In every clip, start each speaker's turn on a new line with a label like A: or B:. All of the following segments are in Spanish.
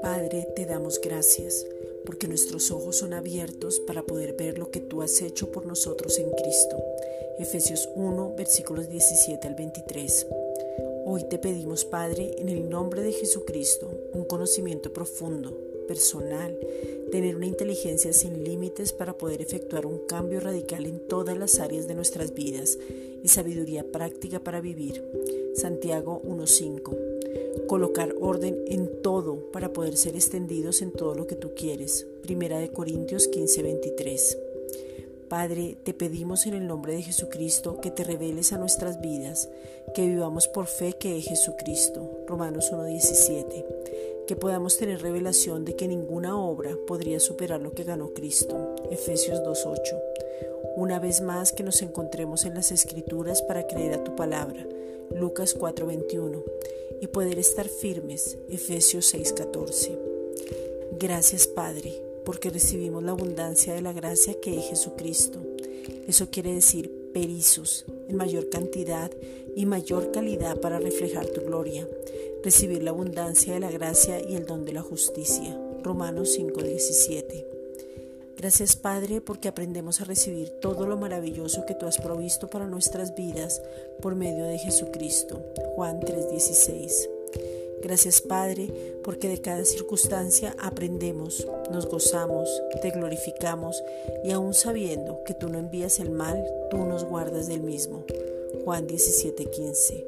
A: Padre, te damos gracias porque nuestros ojos son abiertos para poder ver lo que tú has hecho por nosotros en Cristo. Efesios 1, versículos 17 al 23. Hoy te pedimos, Padre, en el nombre de Jesucristo, un conocimiento profundo, personal, tener una inteligencia sin límites para poder efectuar un cambio radical en todas las áreas de nuestras vidas y sabiduría práctica para vivir. Santiago 1.5. Colocar orden en todo para poder ser extendidos en todo lo que tú quieres. Primera de Corintios 15.23. Padre, te pedimos en el nombre de Jesucristo que te reveles a nuestras vidas, que vivamos por fe que es Jesucristo. Romanos 1.17. Que podamos tener revelación de que ninguna obra podría superar lo que ganó Cristo. Efesios 2.8. Una vez más que nos encontremos en las Escrituras para creer a tu palabra. Lucas 4.21. Y poder estar firmes. Efesios 6.14. Gracias Padre porque recibimos la abundancia de la gracia que es Jesucristo. Eso quiere decir perizos en mayor cantidad y mayor calidad para reflejar tu gloria. Recibir la abundancia de la gracia y el don de la justicia. Romanos 5:17. Gracias Padre porque aprendemos a recibir todo lo maravilloso que tú has provisto para nuestras vidas por medio de Jesucristo. Juan 3:16. Gracias Padre, porque de cada circunstancia aprendemos, nos gozamos, te glorificamos y aún sabiendo que tú no envías el mal, tú nos guardas del mismo. Juan 17:15.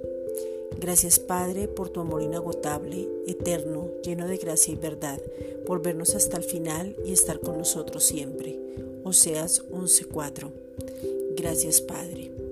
A: Gracias Padre por tu amor inagotable, eterno, lleno de gracia y verdad, por vernos hasta el final y estar con nosotros siempre. Oseas 11:4. Gracias Padre.